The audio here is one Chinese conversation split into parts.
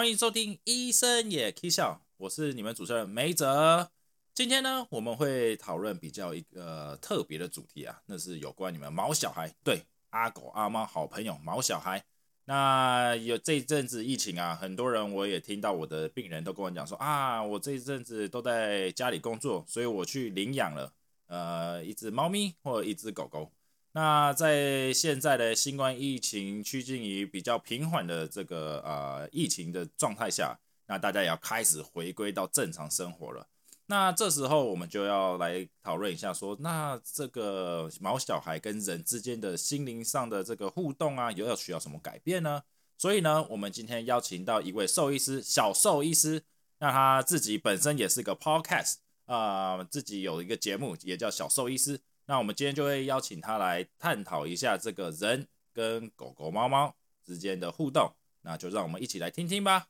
欢迎收听《医生也 K 笑》，我是你们主持人梅泽。今天呢，我们会讨论比较一个特别的主题啊，那是有关你们毛小孩，对阿狗阿猫好朋友毛小孩。那有这一阵子疫情啊，很多人我也听到我的病人都跟我讲说啊，我这一阵子都在家里工作，所以我去领养了呃一只猫咪或一只狗狗。那在现在的新冠疫情趋近于比较平缓的这个呃疫情的状态下，那大家也要开始回归到正常生活了。那这时候我们就要来讨论一下，说那这个毛小孩跟人之间的心灵上的这个互动啊，又要需要什么改变呢？所以呢，我们今天邀请到一位兽医师，小兽医师，那他自己本身也是个 podcast 啊，自己有一个节目也叫小兽医师。那我们今天就会邀请他来探讨一下这个人跟狗狗、猫猫之间的互动，那就让我们一起来听听吧。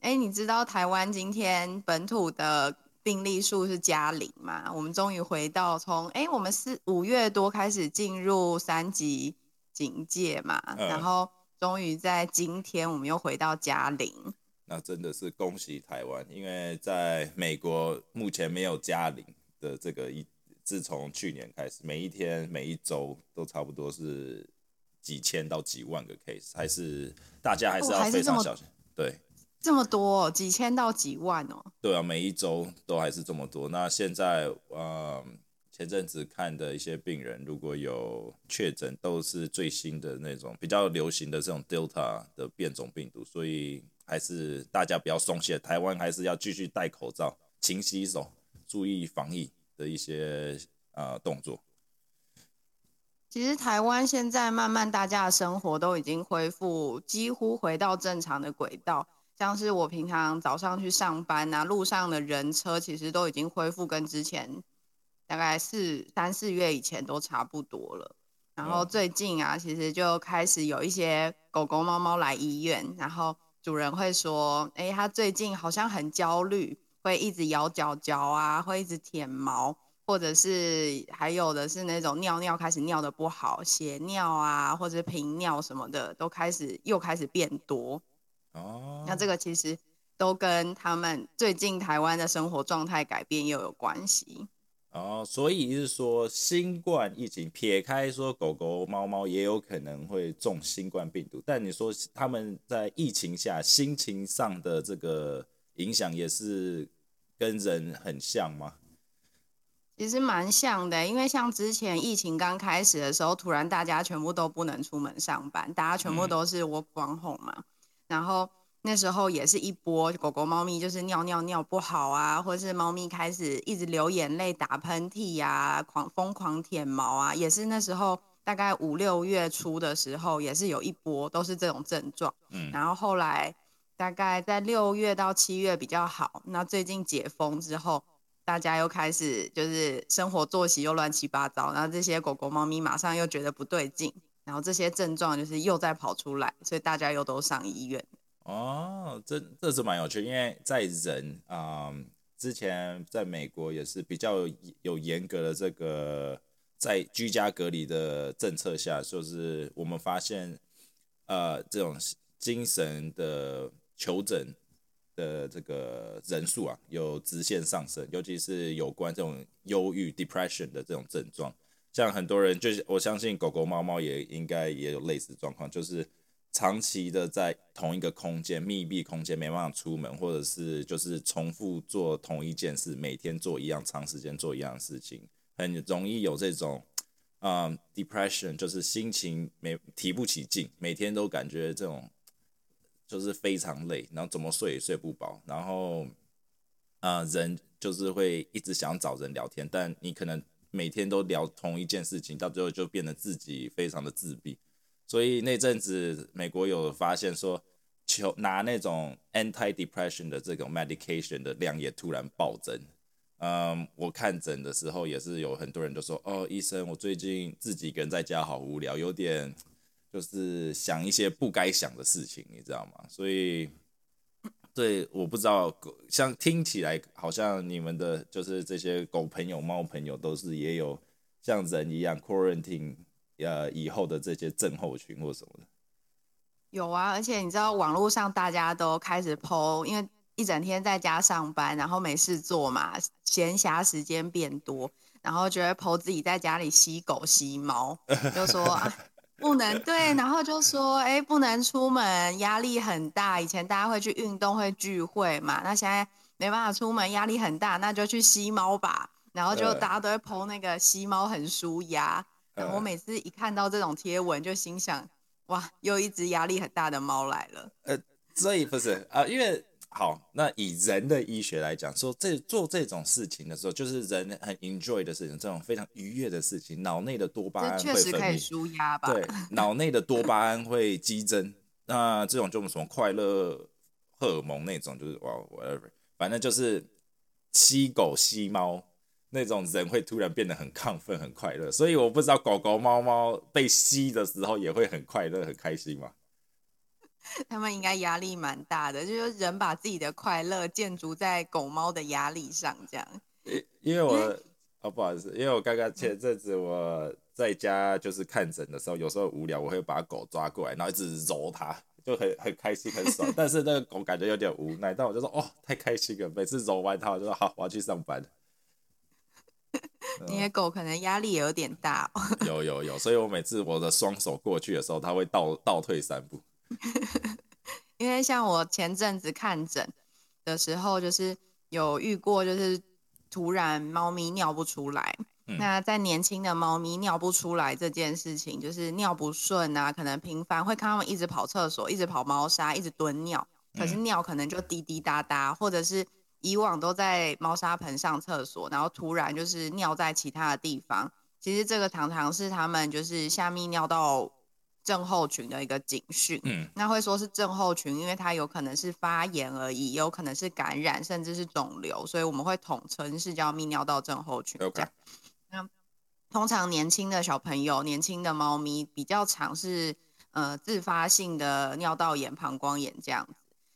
哎，你知道台湾今天本土的病例数是加零吗？我们终于回到从哎，我们是五月多开始进入三级警戒嘛，然后终于在今天我们又回到加零。那真的是恭喜台湾，因为在美国目前没有加零的这个一。自从去年开始，每一天、每一周都差不多是几千到几万个 case，还是大家还是要非常小心。对，这么多，几千到几万哦。对啊，每一周都还是这么多。那现在，呃，前阵子看的一些病人，如果有确诊，都是最新的那种比较流行的这种 Delta 的变种病毒，所以还是大家不要松懈，台湾还是要继续戴口罩、勤洗手、注意防疫。的一些呃动作，其实台湾现在慢慢大家的生活都已经恢复，几乎回到正常的轨道。像是我平常早上去上班啊，路上的人车其实都已经恢复跟之前大概四三四月以前都差不多了。然后最近啊，其实就开始有一些狗狗、猫猫来医院，然后主人会说：“哎，他最近好像很焦虑。”会一直咬脚脚啊，会一直舔毛，或者是还有的是那种尿尿开始尿的不好，血尿啊，或者频尿什么的都开始又开始变多。哦，那这个其实都跟他们最近台湾的生活状态改变又有关系。哦，所以是说新冠疫情撇开说狗狗猫猫也有可能会中新冠病毒，但你说他们在疫情下心情上的这个影响也是。跟人很像吗？其实蛮像的，因为像之前疫情刚开始的时候，突然大家全部都不能出门上班，大家全部都是 work from home 嘛。然后那时候也是一波狗狗、猫咪就是尿尿尿不好啊，或是猫咪开始一直流眼泪、打喷嚏呀、狂疯狂舔毛啊，也是那时候大概五六月初的时候，也是有一波都是这种症状。嗯，然后后来。大概在六月到七月比较好，那最近解封之后，大家又开始就是生活作息又乱七八糟，然后这些狗狗、猫咪马上又觉得不对劲，然后这些症状就是又在跑出来，所以大家又都上医院。哦，这这是蛮有趣，因为在人啊，之前在美国也是比较有严格的这个在居家隔离的政策下，就是我们发现呃这种精神的。求诊的这个人数啊，有直线上升，尤其是有关这种忧郁 （depression） 的这种症状，像很多人，就是我相信狗狗、猫猫也应该也有类似状况，就是长期的在同一个空间、密闭空间没办法出门，或者是就是重复做同一件事，每天做一样、长时间做一样事情，很容易有这种啊 depression，就是心情没提不起劲，每天都感觉这种。就是非常累，然后怎么睡也睡不饱，然后，啊，人就是会一直想找人聊天，但你可能每天都聊同一件事情，到最后就变得自己非常的自闭。所以那阵子美国有发现说，求拿那种 anti-depression 的这种 medication 的量也突然暴增。嗯，我看诊的时候也是有很多人都说，哦，医生，我最近自己一个人在家好无聊，有点。就是想一些不该想的事情，你知道吗？所以，对，我不知道，像听起来好像你们的，就是这些狗朋友、猫朋友，都是也有像人一样 quarantine 呃以后的这些症候群或什么的。有啊，而且你知道网络上大家都开始 PO，因为一整天在家上班，然后没事做嘛，闲暇时间变多，然后觉得 PO 自己在家里吸狗吸猫，就说不能对，然后就说哎不能出门，压力很大。以前大家会去运动会聚会嘛，那现在没办法出门，压力很大，那就去吸猫吧。然后就呃大家都会 PO 那个吸猫很舒压。然后我呃每次一看到这种贴文，就心想哇，又一只压力很大的猫来了。呃所以不是啊、因为好，那以人的医学来讲，说这做这种事情的时候，就是人很 enjoy 的事情，这种非常愉悦的事情，脑内的多巴胺会分泌，舒压吧？对，脑内的多巴胺会激增，那这种就是什么快乐荷尔蒙那种，就是哇 whatever，反正就是吸狗吸猫那种人会突然变得很亢奋、很快乐，所以我不知道狗狗、猫猫被吸的时候也会很快乐、很开心吗？他们应该压力蛮大的，就是人把自己的快乐建筑在狗猫的压力上，这样。因因为我哦不好意思，因为我刚刚前阵子我在家就是看诊的时候，有时候无聊，我会把狗抓过来，然后一直揉它，就很很开心很爽。但是那个狗感觉有点无奈，但我就说哦太开心了，每次揉完它，我就说好我要去上班。你的狗可能压力也有点大、哦。有有有，所以我每次我的双手过去的时候，它会倒倒退三步。因为像我前阵子看诊的时候，就是有遇过，就是突然猫咪尿不出来。嗯那在年轻的猫咪尿不出来这件事情，就是尿不顺啊，可能频繁会看它们一直跑厕所，一直跑猫砂，一直蹲尿，可是尿可能就滴滴答答，或者是以往都在猫砂盆上厕所，然后突然就是尿在其他的地方。其实这个常常是它们就是下泌尿道症候群的一个警讯。嗯那会说是症候群，因为它有可能是发炎而已，也有可能是感染，甚至是肿瘤，所以我们会统称是叫泌尿道症候群。这，OK，样，那通常年轻的小朋友、年轻的猫咪比较常是呃自发性的尿道炎、膀胱炎这样子。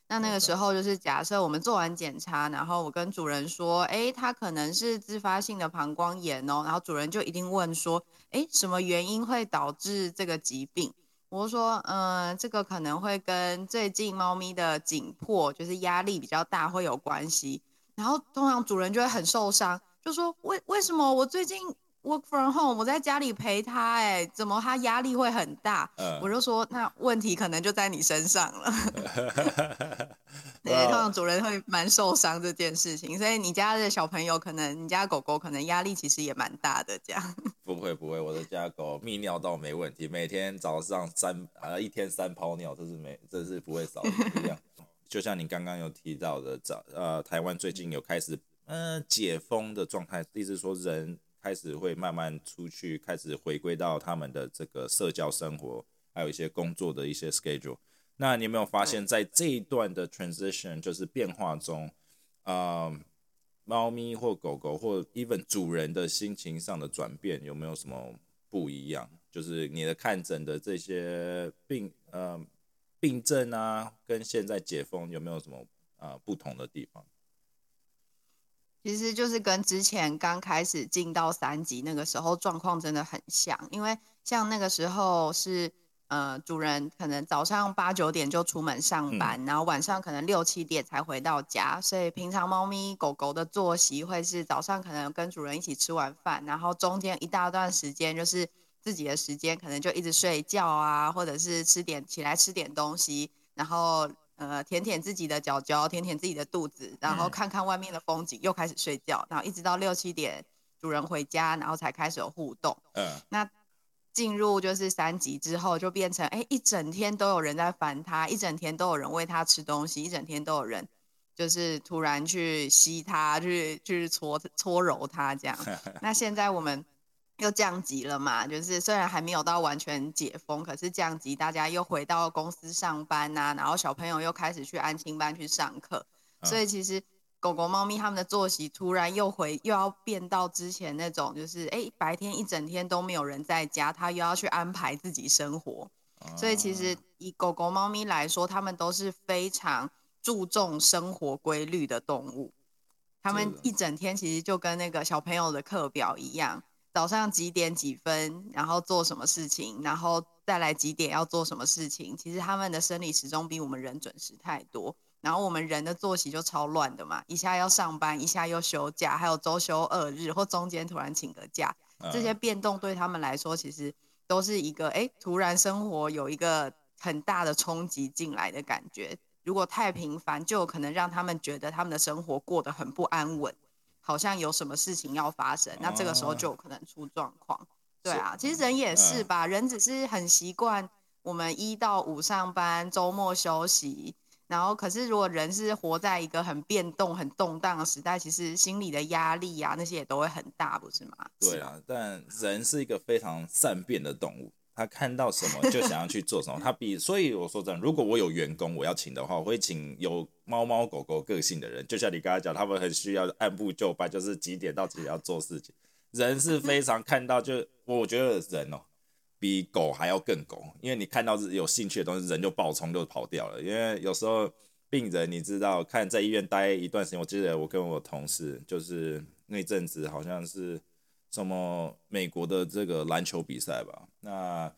那那个时候就是假设我们做完检查，然后我跟主人说，诶，它可能是自发性的膀胱炎哦，然后主人就一定问说，诶，什么原因会导致这个疾病？我就说，嗯、这个可能会跟最近猫咪的紧迫，就是压力比较大会有关系。然后通常主人就会很受伤，就说为为什么我最近 work from home，我在家里陪它，哎，怎么他压力会很大？嗯我就说那问题可能就在你身上了。对，哇通常主人会蛮受伤这件事情，所以你家的小朋友可能，你家狗狗可能压力其实也蛮大的，这样。不会不会，我的家狗泌尿道没问题，每天早上三啊一天三泡尿，这是没这是不会少的。就像你刚刚有提到的，早呃台湾最近有开始呃解封的状态，意思是说人开始会慢慢出去，开始回归到他们的这个社交生活，还有一些工作的一些 schedule。那你有没有发现，在这一段的 transition 就是变化中，呃，猫咪或狗狗或 even 主人的心情上的转变有没有什么不一样？就是你的看诊的这些病呃病症啊，跟现在解封有没有什么呃不同的地方？其实就是跟之前刚开始进到三级那个时候状况真的很像，因为像那个时候是呃主人可能早上八九点就出门上班，然后晚上可能六七点才回到家，所以平常猫咪狗狗的作息会是早上可能跟主人一起吃完饭，然后中间一大段时间就是自己的时间，可能就一直睡觉啊，或者是吃点起来吃点东西，然后呃舔舔自己的脚脚，舔舔自己的肚子，然后嗯看看外面的风景，又开始睡觉，然后一直到六七点主人回家，然后才开始有互动。嗯那进入就是三级之后，就变成哎一整天都有人在烦他，一整天都有人喂他吃东西，一整天都有人就是突然去吸它，去去搓搓揉他这样。那现在我们又降级了嘛，就是虽然还没有到完全解封，可是降级，大家又回到公司上班呐、然后小朋友又开始去安亲班去上课，所以其实狗狗、猫咪它们的作息突然又回又要变到之前那种，就是哎白天一整天都没有人在家，它又要去安排自己生活，所以其实以狗狗、猫咪来说，它们都是非常注重生活规律的动物。它们一整天其实就跟那个小朋友的课表一样，早上几点几分，然后做什么事情，然后再来几点要做什么事情，其实他们的生理时钟比我们人准时太多。然后我们人的作息就超乱的嘛，一下要上班，一下又休假，还有周休二日或中间突然请个假，这些变动对他们来说其实都是一个哎，突然生活有一个很大的冲击进来的感觉。如果太频繁，就有可能让他们觉得他们的生活过得很不安稳，好像有什么事情要发生，那这个时候就有可能出状况。对啊，其实人也是吧，人只是很习惯我们一到五上班，周末休息。然后，可是如果人是活在一个很变动、很动荡的时代，其实心理的压力啊，那些也都会很大，不是吗？对啊，但人是一个非常善变的动物，他看到什么就想要去做什么。他比，所以我说真的，如果我有员工我要请的话，我会请有猫猫狗狗个性的人，就像你刚才讲，他们很需要按部就班，就是几点到几点要做事情。人是非 常看到，就我觉得人哦。比狗还要更狗，因为你看到是有兴趣的东西，人就爆冲就跑掉了。因为有时候病人，你知道，看在医院待一段时间，我记得我跟我同事，就是那阵子好像是什么美国的这个篮球比赛吧。那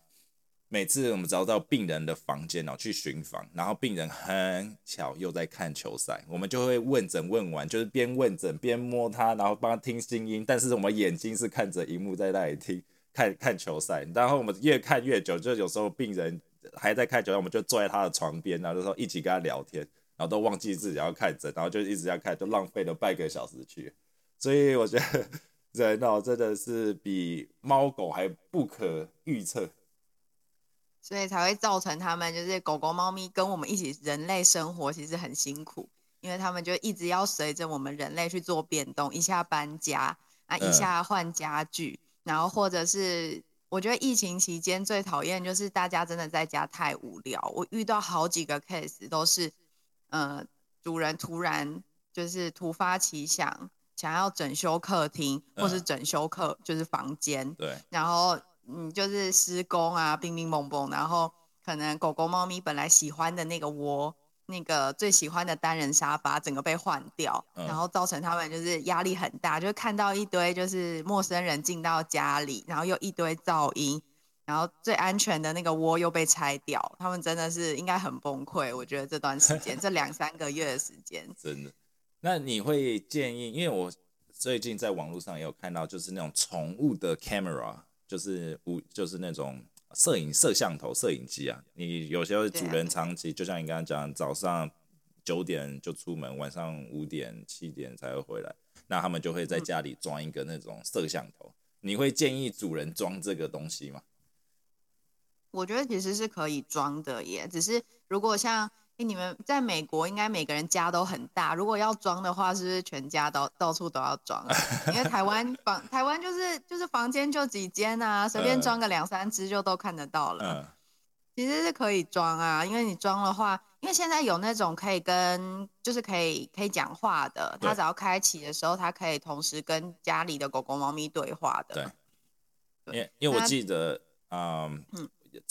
每次我们只要到病人的房间哦去巡访，然后病人很巧又在看球赛，我们就会问诊问完，就是边问诊边摸他，然后帮他听心音，但是我们眼睛是看着荧幕在那里听。看看球赛，然后我们越看越久，就有时候病人还在看球赛，我们就坐在他的床边，然后就说一起跟他聊天，然后都忘记自己要看诊，然后就一直要看，就浪费了半个小时去。所以我觉得人哦真的是比猫狗还不可预测，所以才会造成他们就是狗狗、猫咪跟我们一起人类生活其实很辛苦，因为他们就一直要随着我们人类去做变动，一下搬家啊，一下换家具。然后或者是，我觉得疫情期间最讨厌就是大家真的在家太无聊。我遇到好几个 case 都是，呃，主人突然就是突发奇想，想要整修客厅，或是整修客就是房间。对。然后嗯，就是施工啊，乒乒乓乓，然后可能狗狗、猫咪本来喜欢的那个窝。那个最喜欢的单人沙发整个被换掉，然后造成他们就是压力很大，就看到一堆就是陌生人进到家里，然后又一堆噪音，然后最安全的那个窝又被拆掉，他们真的是应该很崩溃。我觉得这段时间 这两三个月的时间，真的。那你会建议？因为我最近在网络上也有看到，就是那种宠物的 camera，就是无就是那种。摄影摄像头、摄影机啊，你有些主人长期，就像你刚刚讲，早上九点就出门，晚上五点、七点才会回来，那他们就会在家里装一个那种摄像头。你会建议主人装这个东西吗？我觉得其实是可以装的耶，只是如果像。你们在美国应该每个人家都很大，如果要装的话，是不是全家都到处都要装？因为台湾 房台湾就是就是房间就几间啊，随便装个两三只就都看得到了。其实是可以装啊，因为你装的话，因为现在有那种可以跟就是可以可以讲话的，它只要开启的时候，它可以同时跟家里的狗狗、猫咪对话的。对，因为因为我记得，嗯嗯。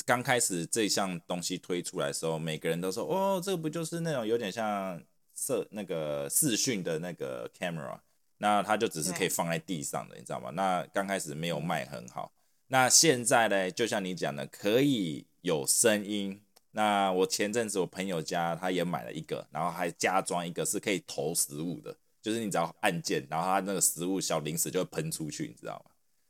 刚开始这项东西推出来的时候，每个人都说：“哦，这个不就是那种有点像摄那个视讯的那个 camera？那它就只是可以放在地上的，你知道吗？那刚开始没有卖很好。那现在呢，就像你讲的，可以有声音。那我前阵子我朋友家他也买了一个，然后还加装一个是可以投食物的，就是你只要按键，然后它那个食物小零食就会喷出去，你知道吗？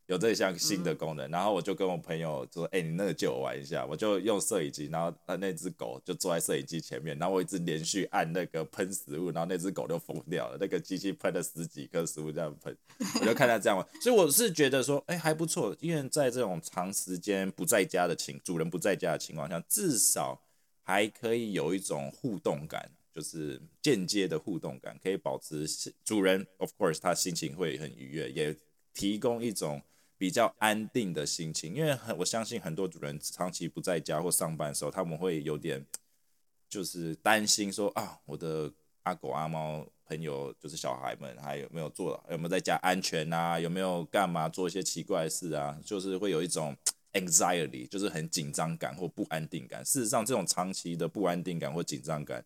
有这项新的功能，然后我就跟我朋友说：“哎，你那个借我玩一下。”我就用摄影机，然后他那只狗就坐在摄影机前面，然后我一直连续按那个喷食物，然后那只狗就疯掉了。那个机器喷了十几颗食物这样喷，我就看他这样玩。所以我是觉得说，哎，还不错，因为在这种长时间不在家的情，主人不在家的情况下，至少还可以有一种互动感，就是间接的互动感，可以保持主人，of course，他心情会很愉悦，也提供一种。比较安定的心情，因为很我相信很多主人长期不在家或上班的时候，他们会有点就是担心说啊，我的阿狗阿猫朋友就是小孩们还有没有做有没有在家安全啊？有没有干嘛做一些奇怪的事啊？就是会有一种 anxiety，就是很紧张感或不安定感。事实上，这种长期的不安定感或紧张感，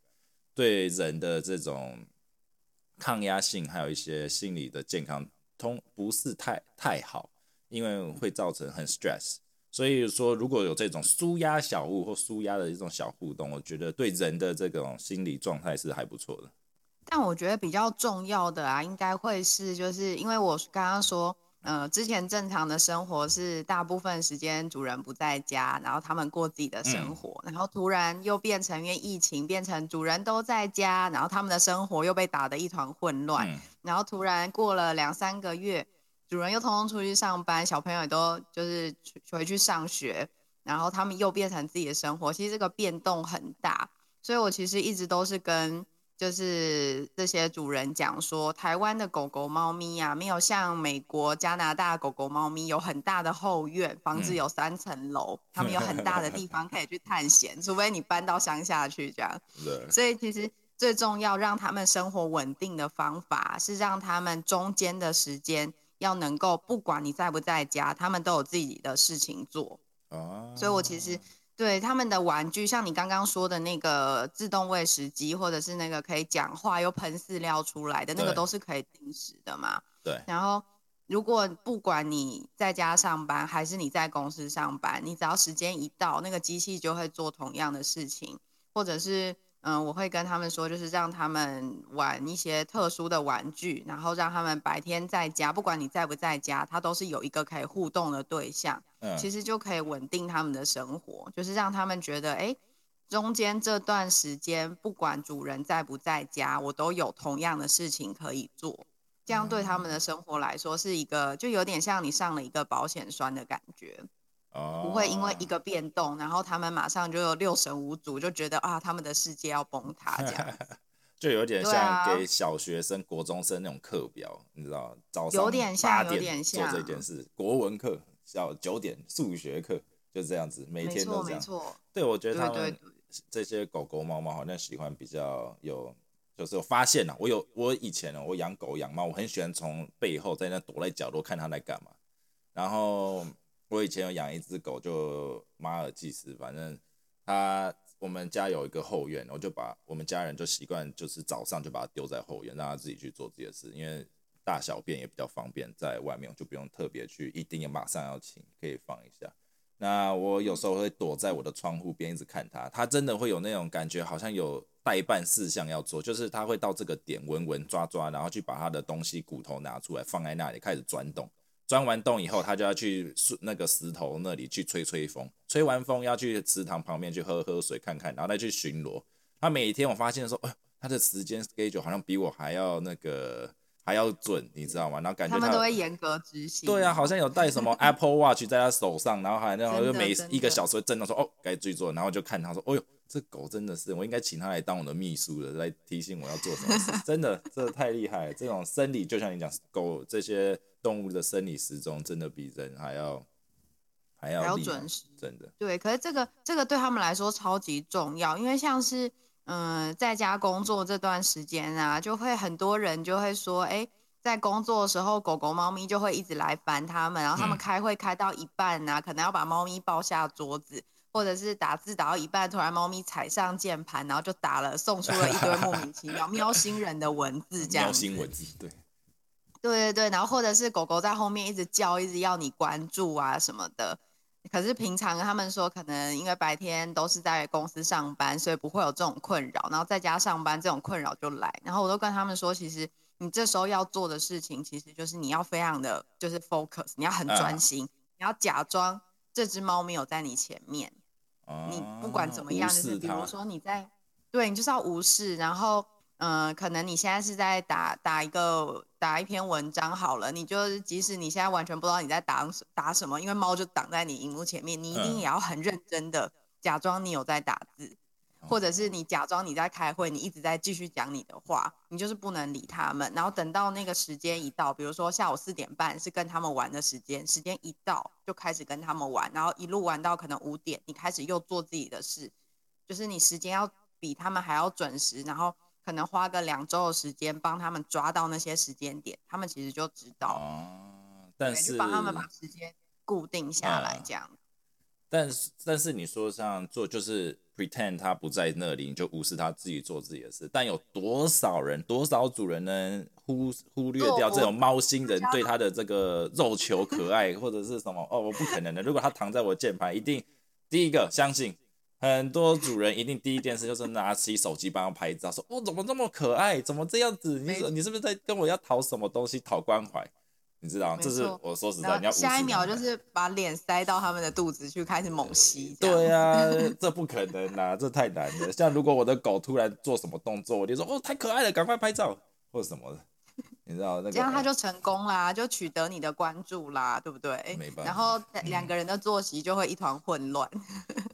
对人的这种抗压性还有一些心理的健康通不是太太好。因为会造成很 stress，所以说，如果有这种舒压小物或舒压的一种小互动，我觉得对人的这种心理状态是还不错的。但我觉得比较重要的啊，应该会是就是因为我刚刚说。呃，之前正常的生活是大部分时间主人不在家，然后他们过自己的生活，然后突然又变成因为疫情变成主人都在家，然后他们的生活又被打得一团混乱，然后突然过了两三个月，主人又通通出去上班，小朋友也都就是回去上学，然后他们又变成自己的生活，其实这个变动很大，所以我其实一直都是跟。就是这些主人讲说，台湾的狗狗、猫咪呀，没有像美国、加拿大狗狗、猫咪有很大的后院，房子有三层楼，他们有很大的地方可以去探险，除非你搬到乡下去这样。对。所以其实最重要让他们生活稳定的方法，是让他们中间的时间要能够，不管你在不在家，他们都有自己的事情做。哦。所以我其实。对他们的玩具，像你刚刚说的那个自动喂食机，或者是那个可以讲话又喷饲料出来的那个，都是可以定时的嘛。对。然后，如果不管你在家上班还是你在公司上班，你只要时间一到，那个机器就会做同样的事情，或者是。嗯，我会跟他们说，就是让他们玩一些特殊的玩具，然后让他们白天在家，不管你在不在家，他都是有一个可以互动的对象。嗯，其实就可以稳定他们的生活，就是让他们觉得，哎，中间这段时间不管主人在不在家，我都有同样的事情可以做，这样对他们的生活来说是一个，就有点像你上了一个保险栓的感觉。不会因为一个变动，然后他们马上就有六神无主，就觉得啊，他们的世界要崩塌这样，就有点像给小学生、国中生那种课表，你知道，早上有点像，有点像做这件事。国文课要九点，数学课就这样子，每天都这样。没错，对，我觉得他们这些狗狗、猫猫好像喜欢比较有，就是有发现了。我有我以前呢，我养狗养猫，我很喜欢从背后在那躲在角落看它在干嘛，然后。我以前有养一只狗，就马尔济斯，反正它我们家有一个后院，我就把我们家人就习惯，就是早上就把它丢在后院，让它自己去做这些事，因为大小便也比较方便，在外面就不用特别去，一定要马上要清，可以放一下。那我有时候会躲在我的窗户边一直看它，它真的会有那种感觉，好像有代办事项要做，就是它会到这个点闻闻抓抓，然后去把它的东西骨头拿出来放在那里，开始钻洞。钻完洞以后，他就要去那个石头那里去吹吹风，吹完风要去池塘旁边去喝喝水看看，然后再去巡逻。他每天我发现说，呃，他的时间 schedule 好像比我还要那个还要准，你知道吗？然后感觉他们都会严格执行。对啊，好像有带什么 Apple Watch 在他手上，然后还那种就每一个小时会震动说，哦，该去做，然后就看他说，哦呦，这狗真的是，我应该请它来当我的秘书了，来提醒我要做什么事。真的，这太厉害，这种生理就像你讲狗这些。动物的生理时钟真的比人还要还要准时，真的。对，可是这个这个对他们来说超级重要，因为像是嗯在家工作这段时间啊，就会很多人就会说，哎，在工作的时候，狗狗、猫咪就会一直来烦他们，然后他们开会开到一半啊，可能要把猫咪抱下桌子，或者是打字打到一半，突然猫咪踩上键盘，然后就打了，送出了一堆莫名其妙 喵星人的文字，这样。喵星文字，对。对对对，然后或者是狗狗在后面一直叫，一直要你关注啊什么的。可是平常他们说，可能因为白天都是在公司上班，所以不会有这种困扰。然后在家上班，这种困扰就来。然后我都跟他们说，其实你这时候要做的事情，其实就是你要非常的就是 focus，你要很专心，你要假装这只猫没有在你前面。你不管怎么样，就是比如说你在，对你就是要无视，然后。嗯，可能你现在是在打打一个打一篇文章好了，你就即使你现在完全不知道你在打打什么，因为猫就挡在你荧幕前面，你一定也要很认真的假装你有在打字，或者是你假装你在开会，你一直在继续讲你的话，你就是不能理他们。然后等到那个时间一到，比如说下午四点半是跟他们玩的时间，时间一到就开始跟他们玩，然后一路玩到可能五点，你开始又做自己的事，就是你时间要比他们还要准时，然后。可能花个两周的时间帮他们抓到那些时间点，他们其实就知道。哦，但是帮他们把时间固定下来，这样。但是但是你说像做就是 pretend 他不在那里，你就无视他自己做自己的事。但有多少人，多少主人能忽忽略掉这种猫星人对他的这个肉球可爱或者是什么？哦，我不可能的。如果他躺在我键盘，一定第一个相信。很多主人一定第一件事就是拿起手机帮他拍照，说：“哦，怎么这么可爱？怎么这样子？你你是不是在跟我要讨什么东西？讨关怀？你知道这是我说实在，你要下一秒就是把脸塞到他们的肚子去开始猛吸。对啊，这不可能啊，这太难了。像如果我的狗突然做什么动作，我就说：哦，太可爱了，赶快拍照或者什么的。你知道那个，这样他就成功啦，就取得你的关注啦，对不对？没办法。然后两个人的作息就会一团混乱。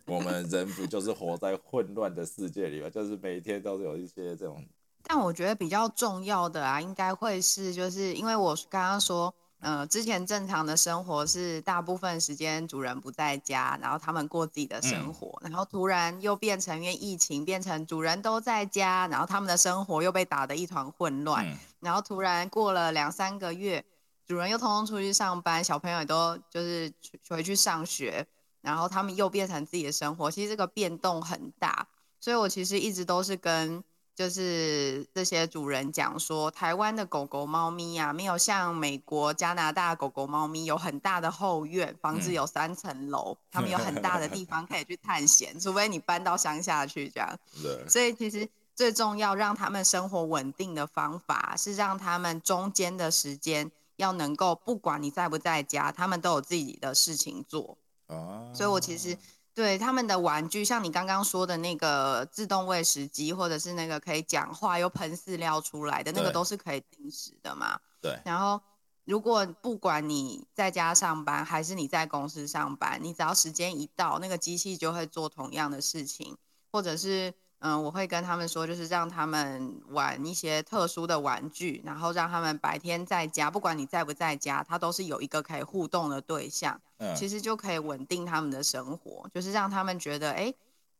我们人不就是活在混乱的世界里吗？就是每天都是有一些这种。但我觉得比较重要的啊，应该会是，就是因为我刚刚说。呃，之前正常的生活是大部分时间主人不在家，然后他们过自己的生活，然后突然又变成因为疫情变成主人都在家，然后他们的生活又被打得一团混乱，然后突然过了两三个月，主人又通通出去上班，小朋友也都就是回去上学，然后他们又变成自己的生活，其实这个变动很大，所以我其实一直都是跟。就是这些主人讲说，台湾的狗狗、猫咪呀，没有像美国、加拿大狗狗、猫咪有很大的后院，房子有三层楼，他们有很大的地方可以去探险，除非你搬到乡下去这样。对。所以其实最重要让他们生活稳定的方法，是让他们中间的时间要能够，不管你在不在家，他们都有自己的事情做。哦。所以我其实。对他们的玩具，像你刚刚说的那个自动喂食机，或者是那个可以讲话又喷饲料出来的那个，都是可以定时的嘛。对。然后，如果不管你在家上班还是你在公司上班，你只要时间一到，那个机器就会做同样的事情，或者是。嗯，我会跟他们说，就是让他们玩一些特殊的玩具，然后让他们白天在家，不管你在不在家，他都是有一个可以互动的对象。嗯，其实就可以稳定他们的生活，就是让他们觉得，哎，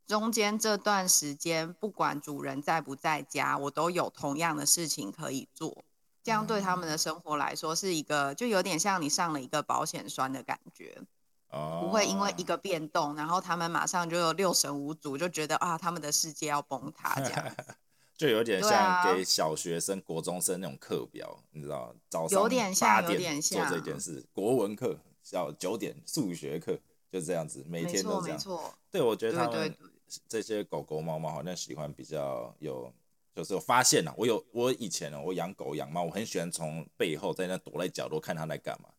中间这段时间不管主人在不在家，我都有同样的事情可以做，这样对他们的生活来说是一个，就有点像你上了一个保险栓的感觉。不会因为一个变动，然后他们马上就有六神无主，就觉得啊，他们的世界要崩塌这样，就有点像给小学生、国中生那种课表，你知道，早上有点像，有点像做这件事。国文课小九点，数学课就这样子，每天都这样。对，我觉得他们这些狗狗、猫猫好像喜欢比较有，就是有发现了。我有我以前呢，我养狗养猫，我很喜欢从背后在那躲在角落看它在干嘛，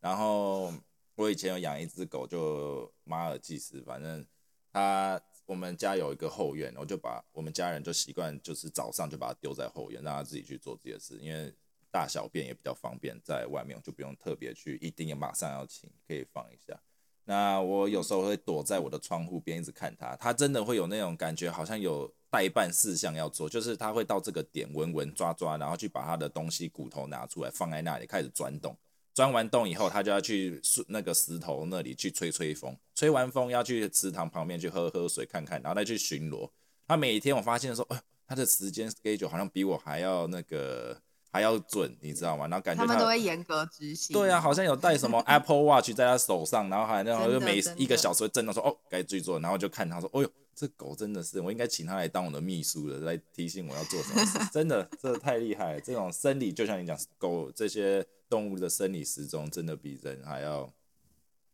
然后。我以前有养一只狗，就马尔济斯，反正它我们家有一个后院，我就把我们家人就习惯，就是早上就把它丢在后院，让它自己去做自己的事，因为大小便也比较方便，在外面就不用特别去，一定要马上要清，可以放一下。那我有时候会躲在我的窗户边一直看它，它真的会有那种感觉，好像有代办事项要做，就是它会到这个点闻闻抓抓，然后去把它的东西骨头拿出来放在那里开始钻洞。钻完洞以后，他就要去那个石头那里去吹吹风，吹完风要去池塘旁边去喝喝水看看，然后再去巡逻。他每天我发现说，哎，他的时间 schedule 好像比我还要那个还要准，你知道吗？然后感觉他们都会严格执行。对啊，好像有带什么 Apple Watch 在他手上，然后还然后就每一个小时会震动说，哦，该追做，然后就看他说，哦呦，这狗真的是，我应该请他来当我的秘书了，来提醒我要做什么事。真的，这太厉害了，这种生理就像你讲狗这些。动物的生理时钟真的比人还要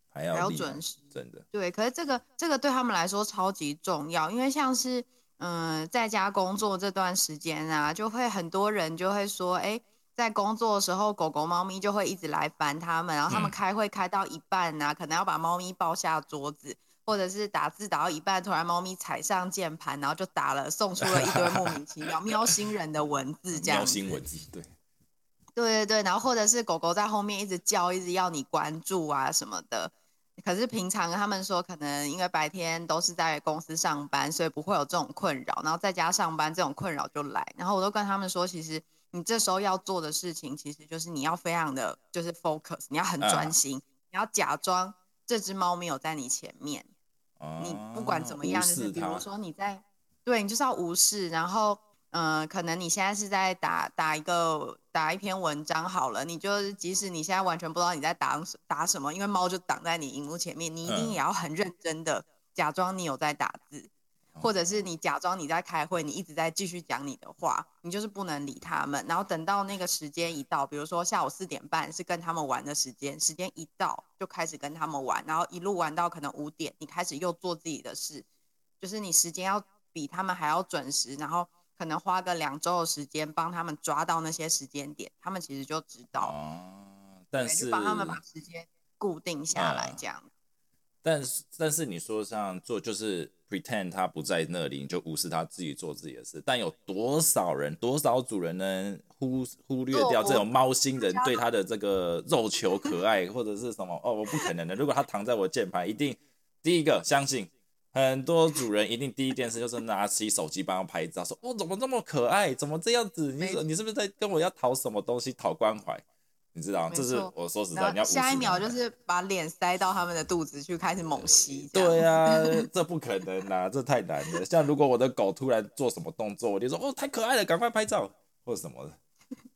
还要准时，真的。对，可是这个这个对他们来说超级重要，因为像是嗯在家工作这段时间啊，就会很多人就会说，哎，在工作的时候，狗狗、猫咪就会一直来烦他们，然后他们开会开到一半啊，可能要把猫咪抱下桌子，或者是打字打到一半，突然猫咪踩上键盘，然后就打了，送出了一堆莫名其妙喵星人的文字，这样。喵星文字，对。对对对，然后或者是狗狗在后面一直叫，一直要你关注啊什么的。可是平常他们说，可能因为白天都是在公司上班，所以不会有这种困扰。然后在家上班，这种困扰就来。然后我都跟他们说，其实你这时候要做的事情，其实就是你要非常的就是 focus，你要很专心，你要假装这只猫没有在你前面。你不管怎么样，就是比如说你在，对你就是要无视，然后。嗯，可能你现在是在打打一个打一篇文章好了，你就即使你现在完全不知道你在打打什么，因为猫就挡在你荧幕前面，你一定也要很认真的假装你有在打字。或者是你假装你在开会，你一直在继续讲你的话，你就是不能理他们。然后等到那个时间一到，比如说下午四点半是跟他们玩的时间，时间一到就开始跟他们玩，然后一路玩到可能五点，你开始又做自己的事，就是你时间要比他们还要准时，然后可能花个两周的时间帮他们抓到那些时间点，他们其实就知道。哦，但是帮他们把时间固定下来，这样。但是但是你说像做就是 pretend 他不在那里，你就无视他自己做自己的事。但有多少人多少主人呢忽忽略掉这种猫星人对他的这个肉球可爱或者是什么？哦，我不可能的。如果他躺在我键盘，一定第一个相信很多主人一定第一件事就是拿起手机帮他拍照，说哦怎么这么可爱，怎么这样子？你你是不是在跟我要讨什么东西讨关怀？你知道，这是我说实在，你要下一秒就是把脸塞到他们的肚子去开始猛吸。对啊，这不可能啊，这太难了。像如果我的狗突然做什么动作，我就说哦，太可爱了，赶快拍照或者什么的。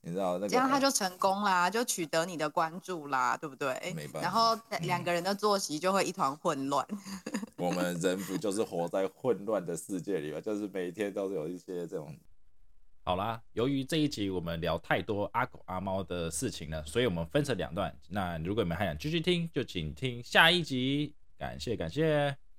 你知道那个，这样他就成功啦，就取得你的关注啦，对不对？没办法。然后 两个人的作息就会一团混乱。我们人不就是活在混乱的世界里吗？就是每天都是有一些这种。好啦，由于这一集我们聊太多阿狗阿猫的事情了，所以我们分成两段。那如果你们还想继续听，就请听下一集。感谢感谢。